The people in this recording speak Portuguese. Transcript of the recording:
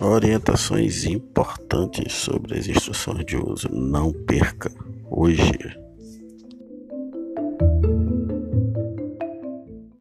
Orientações importantes sobre as instruções de uso. Não perca hoje.